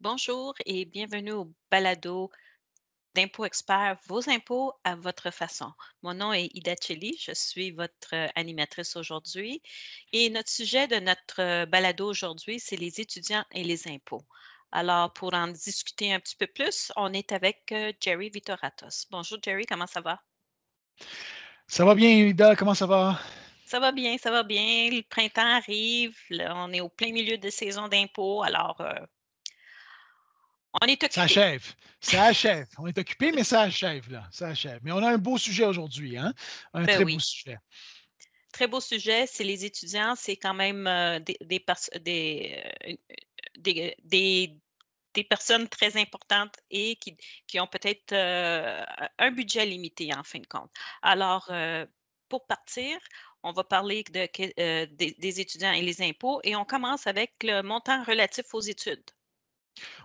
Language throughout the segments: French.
Bonjour et bienvenue au balado d'impôts experts, vos impôts à votre façon. Mon nom est Ida Cheli, je suis votre euh, animatrice aujourd'hui et notre sujet de notre euh, balado aujourd'hui, c'est les étudiants et les impôts. Alors, pour en discuter un petit peu plus, on est avec euh, Jerry Vitoratos. Bonjour Jerry, comment ça va? Ça va bien, Ida, comment ça va? Ça va bien, ça va bien. Le printemps arrive, on est au plein milieu de saison d'impôts, alors on est occupé. Ça achève. Ça achève. On est occupé, mais ça achève, là. Ça achève. Mais on a un beau sujet aujourd'hui, hein? Un Ben très oui. beau sujet. Très beau sujet, c'est les étudiants, c'est quand même euh, des, des, pers- des, euh, des- des- des personnes très importantes et qui, qui ont peut-être euh, un budget limité en fin de compte. Alors, euh, pour partir, on va parler de, que- euh, des, des étudiants et les impôts et on commence avec le montant relatif aux études.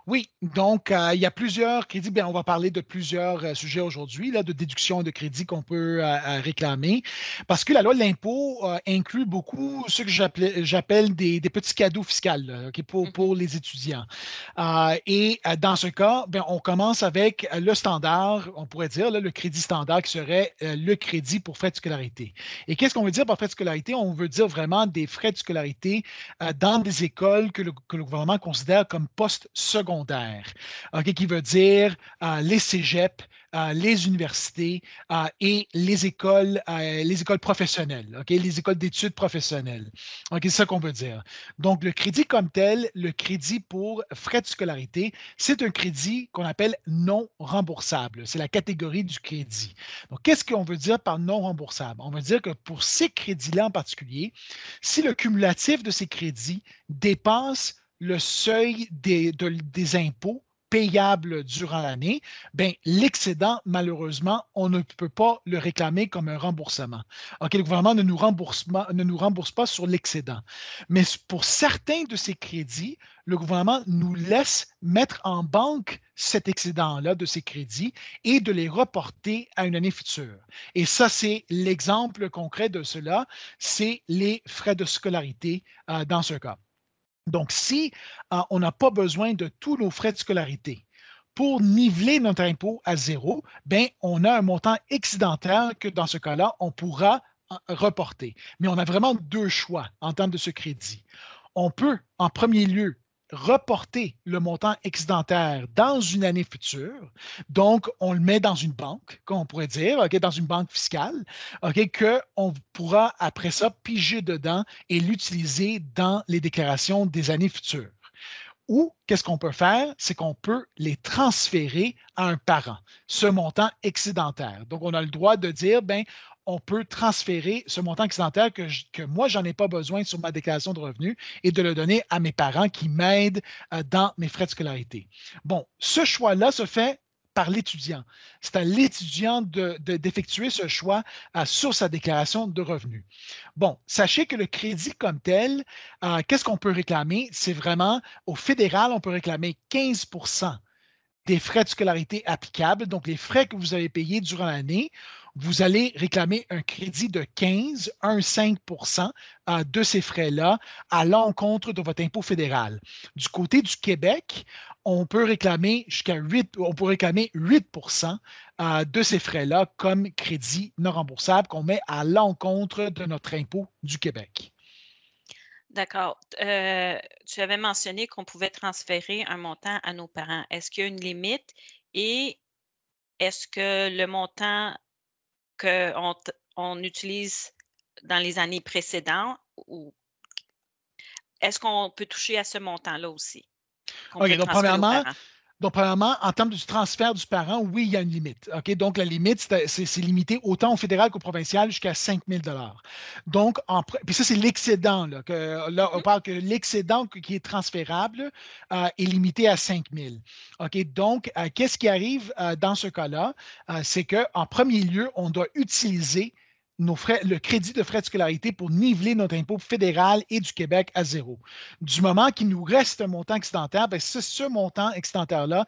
Oui, donc euh, il y a plusieurs crédits. Bien, on va parler de plusieurs euh, sujets aujourd'hui, de déduction de crédits qu'on peut euh, réclamer, parce que la loi de l'impôt inclut beaucoup ce que j'appelle des, des petits cadeaux fiscaux là, ok, pour, pour les étudiants. Et dans ce cas, bien, on commence avec le standard, on pourrait dire là, le crédit standard qui serait le crédit pour frais de scolarité. Et qu'est-ce qu'on veut dire par frais de scolarité? On veut dire vraiment des frais de scolarité dans des écoles que le, que le gouvernement considère comme post-secondaires, OK, qui veut dire euh, les cégeps, euh, les universités euh, et les écoles, les écoles professionnelles, les écoles d'études professionnelles. C'est ça qu'on veut dire. Donc, le crédit comme tel, le crédit pour frais de scolarité, c'est un crédit qu'on appelle non remboursable. C'est la catégorie du crédit. Donc, qu'est-ce qu'on veut dire par non remboursable? On veut dire que pour ces crédits-là en particulier, si le cumulatif de ces crédits dépasse le seuil des, de- des impôts payables durant l'année, ben, l'excédent, malheureusement, on ne peut pas le réclamer comme un remboursement. OK, le gouvernement ne nous rembourse, pas- ne nous rembourse pas sur l'excédent. Mais pour certains de ces crédits, le gouvernement nous laisse mettre en banque cet excédent-là de ces crédits et de les reporter à une année future. Et ça, c'est l'exemple concret de cela, c'est les frais de scolarité euh, dans ce cas. Donc, si euh, on n'a pas besoin de tous nos frais de scolarité pour niveler notre impôt à zéro, ben, on a un montant excédentaire que dans ce cas-là, on pourra euh, reporter. Mais on a vraiment deux choix en termes de ce crédit. On peut, en premier lieu, reporter le montant excédentaire dans une année future. Donc, on le met dans une banque, comme on pourrait dire, dans une banque fiscale, qu'on pourra après ça piger dedans et l'utiliser dans les déclarations des années futures. Ou qu'est-ce qu'on peut faire? C'est qu'on peut les transférer à un parent, ce montant excédentaire. Donc, on a le droit de dire, ben, on peut transférer ce montant excédentaire que, je- que moi, je n'en ai pas besoin sur ma déclaration de revenus et de le donner à mes parents qui m'aident euh, dans mes frais de scolarité. Bon, ce choix-là se fait par l'étudiant. C'est à l'étudiant de- de- d'effectuer ce choix euh, sur sa déclaration de revenus. Bon, sachez que le crédit comme tel, euh, qu'est-ce qu'on peut réclamer? C'est vraiment, au fédéral, on peut réclamer 15% des frais de scolarité applicables, donc les frais que vous avez payés durant l'année, vous allez réclamer un crédit de 15, 1,5% euh, de ces frais-là à l'encontre de votre impôt fédéral. Du côté du Québec, on peut réclamer jusqu'à 8, on réclamer 8 euh, de ces frais-là comme crédit non remboursable qu'on met à l'encontre de notre impôt du Québec. D'accord. Euh, tu avais mentionné qu'on pouvait transférer un montant à nos parents. Est-ce qu'il y a une limite et est-ce que le montant qu'on on utilise dans les années précédentes ou est-ce qu'on peut toucher à ce montant-là aussi? OK, donc premièrement? Donc, premièrement, en termes du transfert du parent, oui, il y a une limite. Donc, la limite, c'est- limité autant au fédéral qu'au provincial jusqu'à 5 000 Donc, en, pr- puis ça, c'est l'excédent. Là, on Mhm. parle que l'excédent qui est transférable euh, est limité à 5 000 OK? Donc, euh, qu'est-ce qui arrive euh, dans ce cas-là? C'est qu'en premier lieu, on doit utiliser le crédit de frais de scolarité pour niveler notre impôt fédéral et du Québec à zéro. Du moment qu'il nous reste un montant excédentaire, ben, c'est ce montant excédentaire-là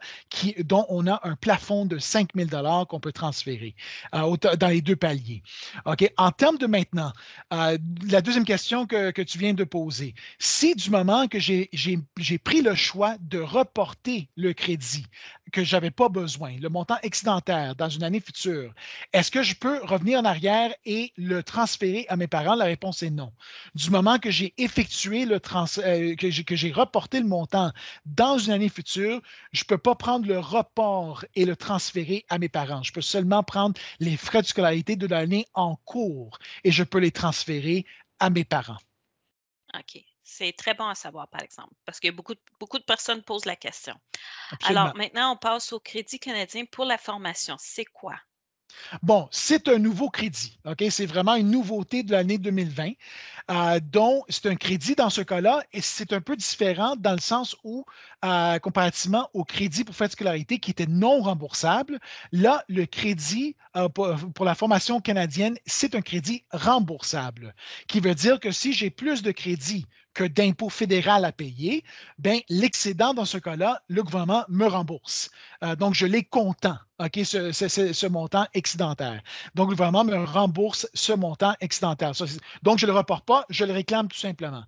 dont on a un plafond de 5 000 qu'on peut transférer euh, dans les deux paliers. OK? En termes de maintenant, euh, la deuxième question que, que, tu viens de poser, si du moment que j'ai pris le choix de reporter le crédit que je n'avais pas besoin, le montant excédentaire dans une année future, est-ce que je peux revenir en arrière et le transférer à mes parents? La réponse est non. Du moment que j'ai effectué le trans, euh, que j'ai reporté le montant dans une année future, je ne peux pas prendre le report et le transférer à mes parents. Je peux seulement prendre les frais de scolarité de l'année en cours et je peux les transférer à mes parents. OK. C'est très bon à savoir, par exemple, parce que beaucoup, beaucoup de personnes posent la question. Alors, maintenant, on passe au Crédit canadien pour la formation. C'est quoi? Bon, c'est un nouveau crédit. C'est vraiment une nouveauté de l'année 2020, euh, dont c'est un crédit dans ce cas-là, et c'est un peu différent dans le sens où, euh, comparativement au crédit pour faire de scolarité qui était non remboursable, là, le crédit euh, pour, la formation canadienne, c'est un crédit remboursable, qui veut dire que si j'ai plus de crédits que d'impôt fédéral à payer, ben, l'excédent dans ce cas-là, le gouvernement me rembourse. Euh, donc, je l'ai OK, ce, montant excédentaire. Donc, le gouvernement me rembourse ce montant excédentaire. donc, je ne le reporte pas, je le réclame tout simplement.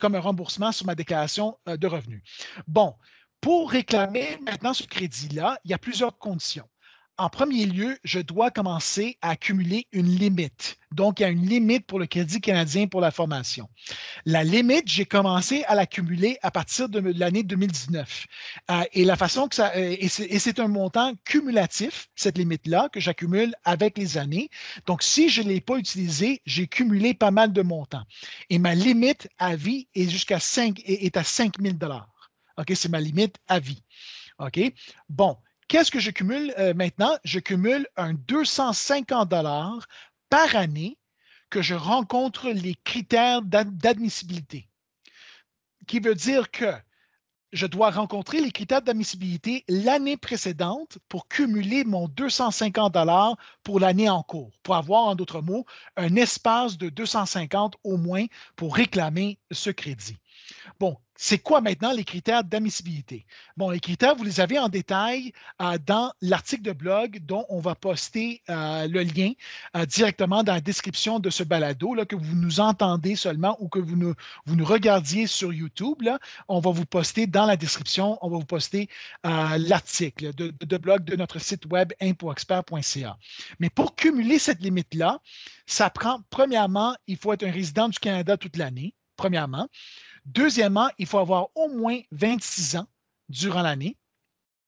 Comme un remboursement sur ma déclaration euh, de revenus. Bon, pour réclamer maintenant ce crédit-là, il y a plusieurs conditions en premier lieu, je dois commencer à accumuler une limite. Donc, il y a une limite pour le Crédit canadien pour la formation. La limite, j'ai commencé à l'accumuler à partir de l'année 2019. Euh, et la façon que ça, euh, et c'est un montant cumulatif, cette limite-là, que j'accumule avec les années. Donc, si je ne l'ai pas utilisé, j'ai cumulé pas mal de montants. Et ma limite à vie est jusqu'à 5, est à 5 000 OK, c'est ma limite à vie. OK? Bon, Qu'est-ce que je cumule euh, maintenant? Je cumule un 250 dollars par année que je rencontre les critères d'admissibilité. Qui veut dire que je dois rencontrer les critères d'admissibilité l'année précédente pour cumuler mon 250 dollars pour l'année en cours, pour avoir, en d'autres mots, un espace de 250 au moins pour réclamer ce crédit. Bon, c'est quoi maintenant les critères d'admissibilité? Bon, les critères, vous les avez en détail euh, dans l'article de blog dont on va poster euh, le lien euh, directement dans la description de ce balado, là, que vous nous entendez seulement ou que vous nous, regardiez sur YouTube. Là, on va vous poster dans la description, on va vous poster l'article de, de, blog de notre site web impoexpert.ca. Mais pour cumuler cette limite-là, ça prend, premièrement, il faut être un résident du Canada toute l'année, premièrement. Deuxièmement, il faut avoir au moins 26 ans durant l'année.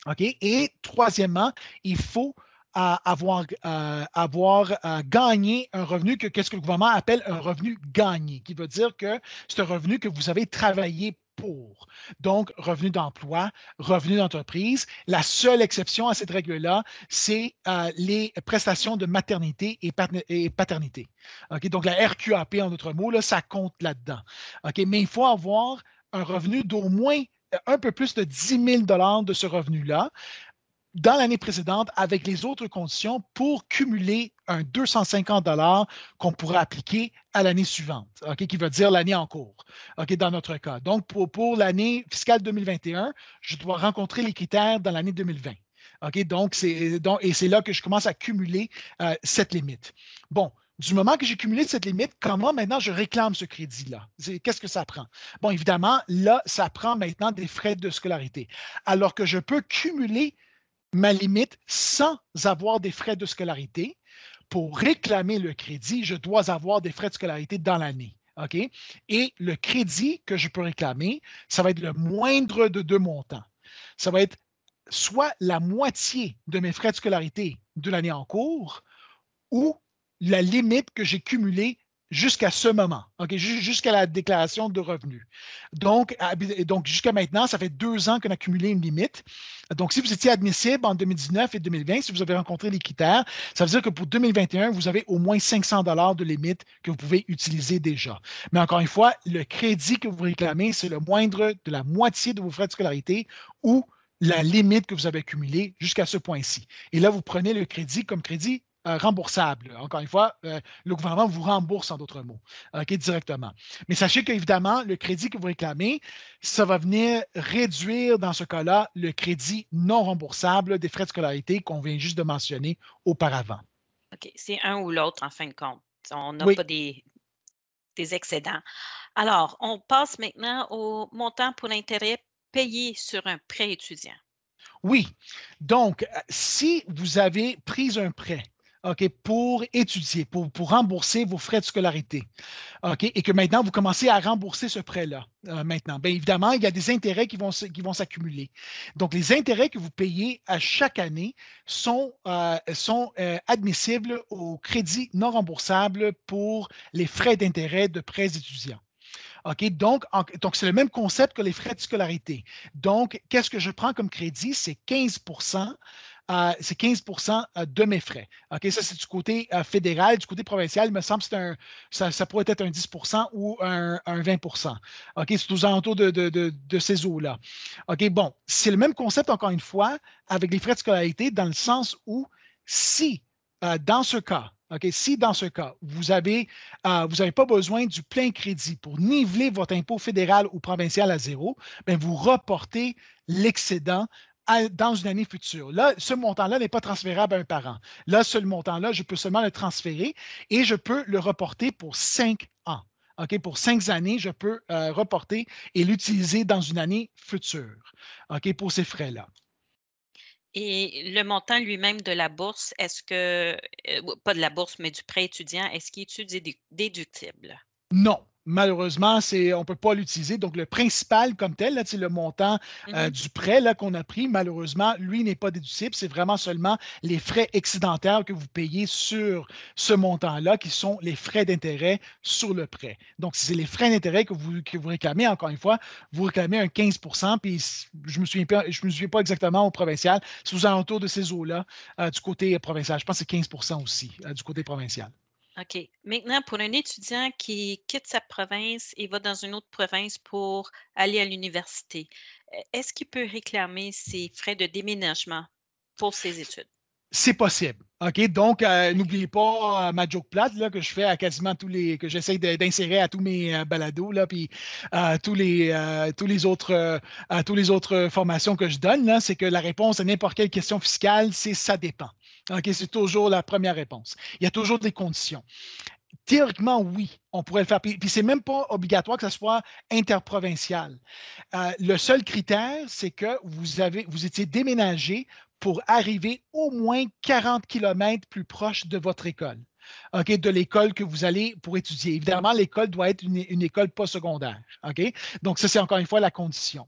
OK? Et troisièmement, il faut euh, avoir, euh, euh, gagné un revenu que qu'est-ce que le gouvernement appelle un revenu gagné, qui veut dire que c'est un revenu que vous avez travaillé Donc, revenu d'emploi, revenu d'entreprise. La seule exception à cette règle-là, c'est les prestations de maternité et, paternité. Donc, la RQAP, en d'autres mots, ça compte là-dedans. Mais il faut avoir un revenu d'au moins un peu plus de 10 000 de ce revenu-là dans l'année précédente avec les autres conditions pour cumuler un 250 dollars qu'on pourrait appliquer à l'année suivante, qui veut dire l'année en cours, dans notre cas. Donc, pour, l'année fiscale 2021, je dois rencontrer les critères dans l'année 2020. donc, et c'est là que je commence à cumuler euh, cette limite. Bon, du moment que j'ai cumulé cette limite, comment maintenant je réclame ce crédit-là? Qu'est-ce que ça prend? Bon, évidemment, là, ça prend maintenant des frais de scolarité. Alors que je peux cumuler ma limite sans avoir des frais de scolarité. Pour réclamer le crédit, je dois avoir des frais de scolarité dans l'année. OK? Et le crédit que je peux réclamer, ça va être le moindre de deux montants. Ça va être soit la moitié de mes frais de scolarité de l'année en cours ou la limite que j'ai cumulée jusqu'à ce moment, jusqu'à la déclaration de revenus. Donc, donc jusqu'à maintenant, ça fait deux ans qu'on a cumulé une limite. Donc, si vous étiez admissible en 2019 et 2020, si vous avez rencontré les critères, ça veut dire que pour 2021, vous avez au moins 500 dollars de limite que vous pouvez utiliser déjà. Mais encore une fois, le crédit que vous réclamez, c'est le moindre de la moitié de vos frais de scolarité ou la limite que vous avez accumulée jusqu'à ce point-ci. Et là, vous prenez le crédit comme crédit euh, remboursable. Encore une fois, euh, le gouvernement vous rembourse en d'autres mots, directement. Mais sachez qu'évidemment, le crédit que vous réclamez, ça va venir réduire dans ce cas-là le crédit non remboursable des frais de scolarité qu'on vient juste de mentionner auparavant. OK, c'est un ou l'autre en fin de compte. On n'a pas des, des excédents. Alors, on passe maintenant au montant pour l'intérêt payé sur un prêt étudiant. Oui. Donc, euh, si vous avez pris un prêt, OK, pour étudier, pour, pour, rembourser vos frais de scolarité. OK, et que maintenant, vous commencez à rembourser ce prêt-là. Euh, maintenant, bien évidemment, il y a des intérêts qui vont, qui vont s'accumuler. Donc, les intérêts que vous payez à chaque année sont, euh, sont admissibles au crédit non remboursable pour les frais d'intérêt de prêts étudiants. OK? Donc, donc c'est le même concept que les frais de scolarité. Donc, qu'est-ce que je prends comme crédit? C'est 15 euh, c'est 15% euh, de mes frais. OK, ça, c'est du côté euh, fédéral. Du côté provincial, il me semble que ça, pourrait être un 10% ou un, 20 OK, c'est aux alentours de, ces eaux-là. OK, bon, c'est le même concept, encore une fois, avec les frais de scolarité, dans le sens où si, dans ce cas, si dans ce cas, vous n'avez euh, pas besoin du plein crédit pour niveler votre impôt fédéral ou provincial à zéro, bien, vous reportez l'excédent dans une année future. Là, ce montant-là n'est pas transférable à un parent. Là, ce montant-là, je peux seulement le transférer et je peux le reporter pour cinq ans. OK, pour cinq années, je peux euh, reporter et l'utiliser dans une année future OK, pour ces frais-là. Et le montant lui-même de la bourse, est-ce que, euh, pas de la bourse, mais du prêt étudiant, est-ce qu'il est déductible? Non, malheureusement, c'est, on ne peut pas l'utiliser. Donc, le principal comme tel, là, le montant euh, mm-hmm. du prêt là, qu'on a pris, malheureusement, lui n'est pas déductible. C'est vraiment seulement les frais excédentaires que vous payez sur ce montant-là, qui sont les frais d'intérêt sur le prêt. Donc, si c'est les frais d'intérêt que vous, que vous réclamez, encore une fois, vous réclamez un 15% puis je ne me, souviens pas, je me souviens pas exactement au provincial, c'est aux alentours de ces eaux-là euh, du côté provincial. Je pense que c'est 15% aussi euh, du côté provincial. OK. Maintenant, pour un étudiant qui quitte sa province et va dans une autre province pour aller à l'université, e, est-ce qu'il peut réclamer ses frais de déménagement pour ses études? C'est possible. OK? Donc, euh, n'oubliez pas euh, ma joke plate là, que je fais à quasiment tous les. que j'essaie d'insérer à tous mes euh, balados, là, puis tous les, tous les autres, tous les autres formations que je donne, c'est que la réponse à n'importe quelle question fiscale, c'est ça dépend. OK? C'est toujours la première réponse. Il y a toujours des conditions. Théoriquement, oui, on pourrait le faire. Puis, c'est même pas obligatoire que ce soit interprovincial. le seul critère, c'est que vous avez, vous étiez déménagé pour arriver au moins 40 km plus proche de votre école de l'école que vous allez pour étudier. Évidemment, l'école doit être une, école postsecondaire. OK? Donc, ça, c'est encore une fois la condition.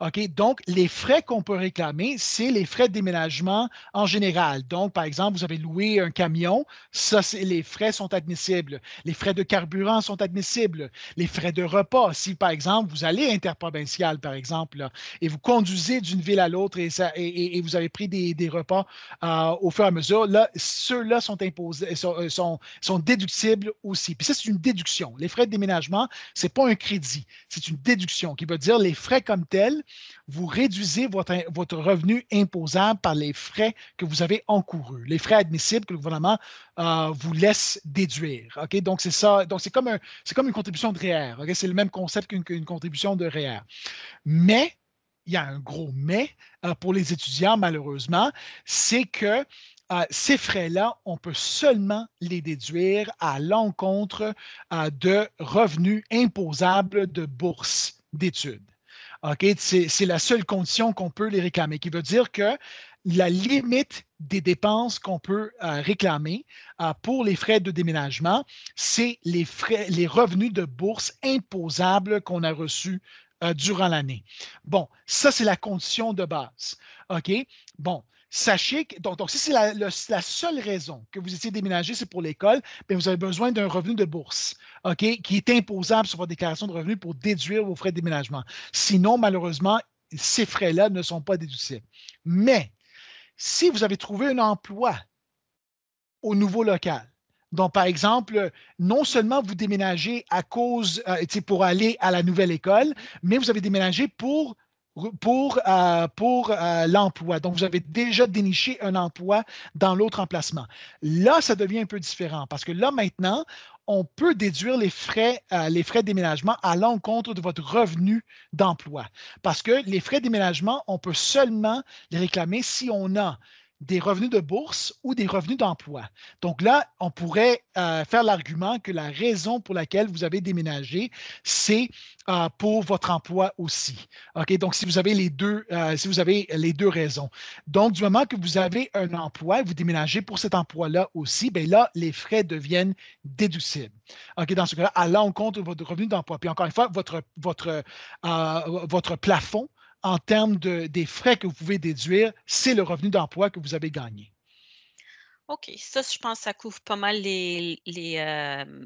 OK? Donc, les frais qu'on peut réclamer, c'est les frais de déménagement en général. Donc, par exemple, vous avez loué un camion, ça, les frais sont admissibles. Les frais de carburant sont admissibles. Les frais de repas, si par exemple, vous allez interprovincial, par exemple, et vous conduisez d'une ville à l'autre et, et, vous avez pris des, repas euh, au fur et à mesure, là, ceux-là sont imposés, sont, sont, déductibles aussi. Puis ça, c'est une déduction. Les frais de déménagement, ce n'est pas un crédit, c'est une déduction qui veut dire les frais comme tels, vous réduisez votre, votre revenu imposable par les frais que vous avez encourus, les frais admissibles que le gouvernement euh, vous laisse déduire. Donc, c'est ça. Donc, c'est comme, un, comme une contribution de REER. OK? C'est le même concept qu'une contribution de REER. Mais, il y a un gros mais euh, pour les étudiants, malheureusement, c'est que euh, ces frais-là, on peut seulement les déduire à l'encontre euh, de revenus imposables de bourse d'études. C'est la seule condition qu'on peut les réclamer, qui veut dire que la limite des dépenses qu'on peut euh, réclamer pour les frais de déménagement, c'est les, les revenus de bourse imposables qu'on a reçus durant l'année. Bon, ça, c'est la condition de base. OK? Bon, sachez que, donc, si c'est la, seule raison que vous étiez déménagé, c'est pour l'école, bien, vous avez besoin d'un revenu de bourse, OK, qui est imposable sur votre déclaration de revenus pour déduire vos frais de déménagement. Sinon, malheureusement, ces frais-là ne sont pas déductibles. Mais si vous avez trouvé un emploi au nouveau local, donc, par exemple, non seulement vous déménagez à cause, euh, pour aller à la nouvelle école, mais vous avez déménagé pour pour, euh, euh, l'emploi. Donc, vous avez déjà déniché un emploi dans l'autre emplacement. Là, ça devient un peu différent parce que là, maintenant, on peut déduire les frais, euh, les frais de déménagement à l'encontre de votre revenu d'emploi. Parce que les frais de déménagement, on peut seulement les réclamer si on a des revenus de bourse ou des revenus d'emploi. Donc là, on pourrait euh, faire l'argument que la raison pour laquelle vous avez déménagé, c'est euh, pour votre emploi aussi. OK? Donc, si vous avez les deux, euh, si vous avez les deux raisons. Donc, du moment que vous avez un emploi, vous déménagez pour cet emploi-là aussi, bien là, les frais deviennent déducibles. OK? Dans ce cas-là, à l'encontre de votre revenu d'emploi. Puis encore une fois, votre plafond en termes de, des frais que vous pouvez déduire, c'est le revenu d'emploi que vous avez gagné. OK. Ça, je pense que ça couvre pas mal les, les, euh,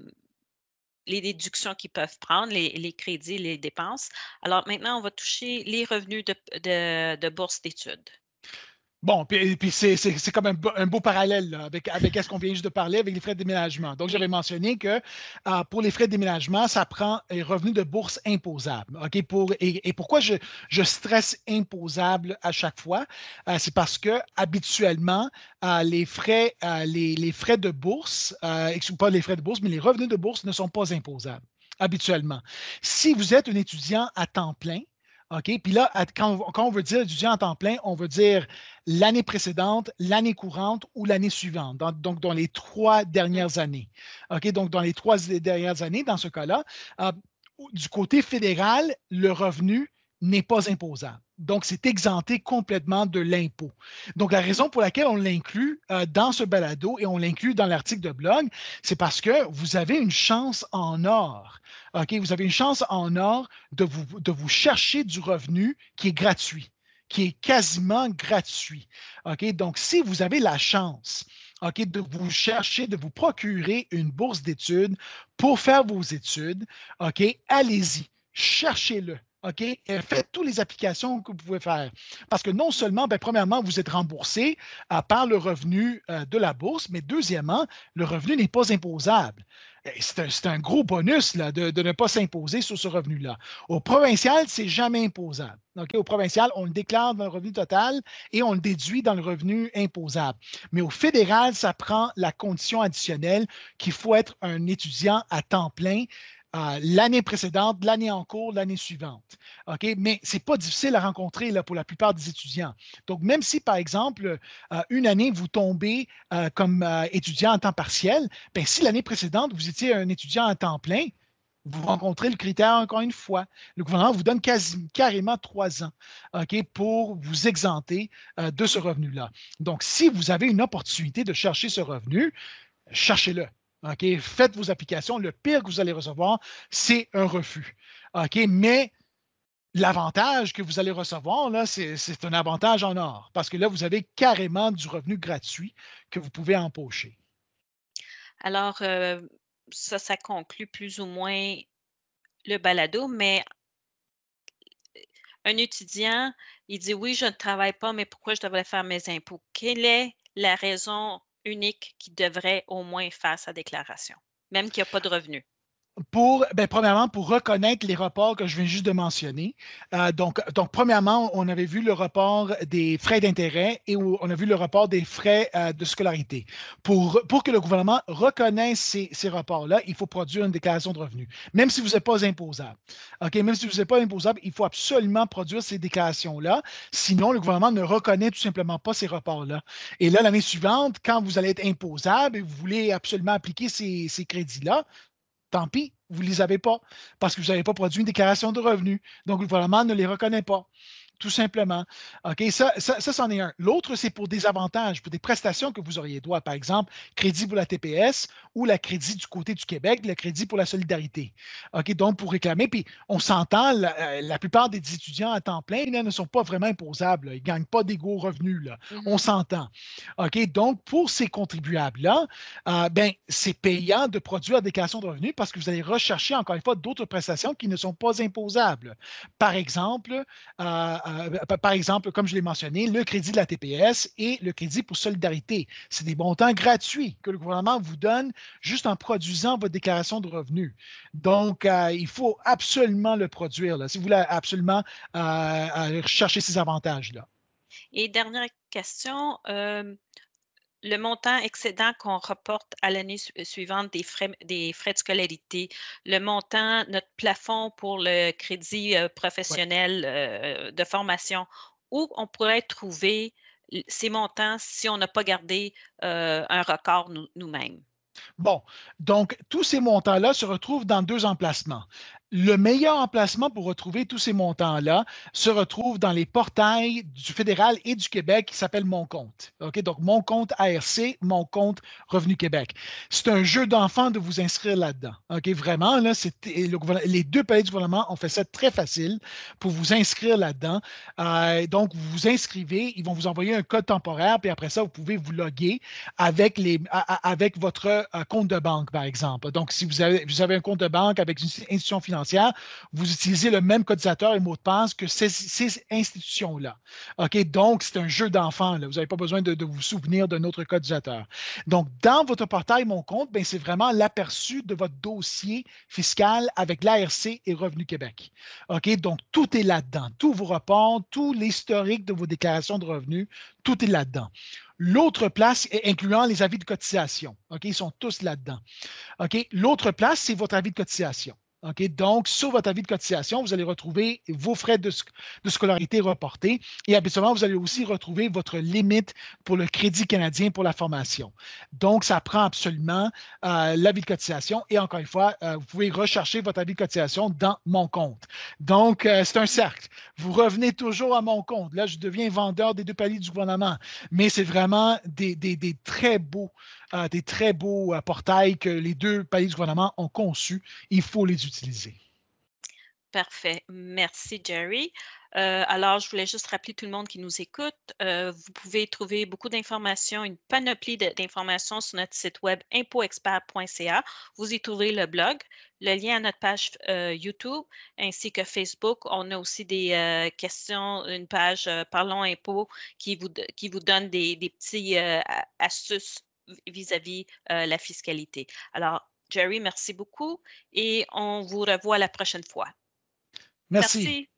les déductions qu'ils peuvent prendre, les, les, crédits, les dépenses. Alors maintenant, on va toucher les revenus de, de, de bourse d'études. Bon, puis, puis c'est, comme un, beau parallèle avec, avec ce qu'on vient juste de parler avec les frais de déménagement. Donc, j'avais mentionné que euh, pour les frais de déménagement, ça prend un revenu de bourse imposable. OK? Pour, et, pourquoi je, je, stresse imposable à chaque fois? Euh, c'est parce que habituellement, euh, les, frais, les, les, frais de bourse, pas les frais de bourse, mais les revenus de bourse ne sont pas imposables habituellement. Si vous êtes un étudiant à temps plein, OK? Puis là, quand, on veut dire étudiant en temps plein, on veut dire l'année précédente, l'année courante ou l'année suivante, donc dans les trois dernières années. OK? Donc, dans les trois dernières années, dans ce cas-là, euh, du côté fédéral, le revenu n'est pas imposable. Donc, c'est exempté complètement de l'impôt. Donc, la raison pour laquelle on l'inclut euh, dans ce balado et on l'inclut dans l'article de blog, c'est parce que vous avez une chance en or. Vous avez une chance en or de vous, chercher du revenu qui est gratuit, qui est quasiment gratuit. Donc, si vous avez la chance de vous chercher, de vous procurer une bourse d'études pour faire vos études, OK, allez-y, cherchez-le. OK? faites toutes les applications que vous pouvez faire. Parce que non seulement, ben, premièrement, vous êtes remboursé euh, par le revenu euh, de la bourse, mais deuxièmement, le revenu n'est pas imposable. C'est un, gros bonus là, de, ne pas s'imposer sur ce revenu-là. Au provincial, c'est jamais imposable. OK? Au provincial, on le déclare dans le revenu total et on le déduit dans le revenu imposable. Mais au fédéral, ça prend la condition additionnelle qu'il faut être un étudiant à temps plein l'année précédente, l'année en cours, l'année suivante. Mais ce n'est pas difficile à rencontrer pour la plupart des étudiants. Donc, même si, par exemple, euh, une année, vous tombez euh, comme euh, étudiant en temps partiel, bien, si l'année précédente, vous étiez un étudiant à temps plein, vous rencontrez le critère encore une fois. Le gouvernement vous donne quasi, carrément trois ans pour vous exempter de ce revenu-là. Donc, si vous avez une opportunité de chercher ce revenu, cherchez-le. OK? Faites vos applications. Le pire que vous allez recevoir, c'est un refus. OK? Mais l'avantage que vous allez recevoir, là, c'est un avantage en or parce que là, vous avez carrément du revenu gratuit que vous pouvez empocher. Alors, euh, ça, ça conclut plus ou moins le balado, mais un étudiant, il dit oui, je ne travaille pas, mais pourquoi je devrais faire mes impôts? Quelle est la raison unique qui devrait au moins faire sa déclaration, même qu'il n'y a pas de revenus pour, ben, premièrement, pour reconnaître les reports que je viens juste de mentionner. Euh, donc, donc, premièrement, on avait vu le report des frais d'intérêt et on a vu le report des frais euh, de scolarité. Pour, pour que le gouvernement reconnaisse ces, ces reports-là, il faut produire une déclaration de revenus, même si vous n'êtes pas imposable. OK? Même si vous n'êtes pas imposable, il faut absolument produire ces déclarations-là. Sinon, le gouvernement ne reconnaît tout simplement pas ces reports-là. Et là, l'année suivante, quand vous allez être imposable et vous voulez absolument appliquer ces, ces crédits-là, tant pis, vous ne les avez pas parce que vous n'avez pas produit une déclaration de revenus. Donc, le gouvernement ne les reconnaît pas tout simplement. OK, ça, ça, c'en est un. L'autre, c'est pour des avantages, pour des prestations que vous auriez droit. Par exemple, crédit pour la TPS ou la crédit du côté du Québec, le crédit pour la solidarité. OK, donc pour réclamer, puis on s'entend, la, euh, plupart des étudiants à temps plein ne sont pas vraiment imposables. Ils ne gagnent pas des gros revenus. Là. Mm-hmm. On s'entend. OK, donc pour ces contribuables-là, euh, ben, c'est payant de produire la déclaration de revenus parce que vous allez rechercher encore une fois d'autres prestations qui ne sont pas imposables. Par exemple, euh, par exemple, comme je l'ai mentionné, le crédit de la TPS et le crédit pour solidarité. C'est des montants gratuits que le gouvernement vous donne juste en produisant votre déclaration de revenus. Donc, il faut absolument le produire si vous voulez absolument chercher ces avantages-là. Et dernière question, le montant excédent qu'on reporte à l'année suivante des frais, des frais de scolarité, le montant, notre plafond pour le crédit euh, professionnel euh, de formation, où on pourrait trouver ces montants si on n'a pas gardé euh, un record nous-mêmes? Bon, donc tous ces montants-là se retrouvent dans deux emplacements le meilleur emplacement pour retrouver tous ces montants-là se retrouve dans les portails du fédéral et du Québec qui s'appelle Mon compte. OK? Donc, Mon compte ARC, Mon compte Revenu Québec. C'est un jeu d'enfant de vous inscrire là-dedans. OK? Vraiment, les deux pays du gouvernement ont fait ça très facile pour vous inscrire là-dedans. Euh, donc, vous vous inscrivez, ils vont vous envoyer un code temporaire, puis après ça, vous pouvez vous loguer avec votre euh, compte de banque, par exemple. Donc, si vous avez, vous avez un compte de banque avec une institution financière, vous utilisez le même codisateur et mot de passe que ces, institutions-là. OK? Donc, c'est un jeu d'enfant. Vous n'avez pas besoin de, vous souvenir d'un autre codisateur. Donc, dans votre portail Mon compte, ben, c'est vraiment l'aperçu de votre dossier fiscal avec l'ARC et Revenu Québec. OK? Donc, tout est là-dedans. Tous vos rapports, tout l'historique de vos déclarations de revenus, tout est là-dedans. L'autre place, incluant les avis de cotisation. Ils sont tous là-dedans. L'autre place, c'est votre avis de cotisation. Donc, sur votre avis de cotisation, vous allez retrouver vos frais de, scolarité reportés et habituellement, vous allez aussi retrouver votre limite pour le crédit canadien pour la formation. Donc, ça prend absolument euh, l'avis de cotisation et encore une fois, euh, vous pouvez rechercher votre avis de cotisation dans mon compte. Donc, euh, c'est un cercle. Vous revenez toujours à mon compte. Là, je deviens vendeur des deux paliers du gouvernement, mais c'est vraiment des, très beaux des très beaux portails que les deux pays du gouvernement ont conçus. Il faut les utiliser. Parfait. Merci, Jerry. Euh, alors, je voulais juste rappeler tout le monde qui nous écoute, euh, vous pouvez trouver beaucoup d'informations, une panoplie d'informations sur notre site web impoexpert.ca. Vous y trouverez le blog, le lien à notre page YouTube ainsi que Facebook. On a aussi des questions, une page Parlons Impôts qui vous, qui vous donne des, des petits astuces vis-à-vis euh, la fiscalité. Alors, Jerry, merci beaucoup et on vous revoit la prochaine fois. merci.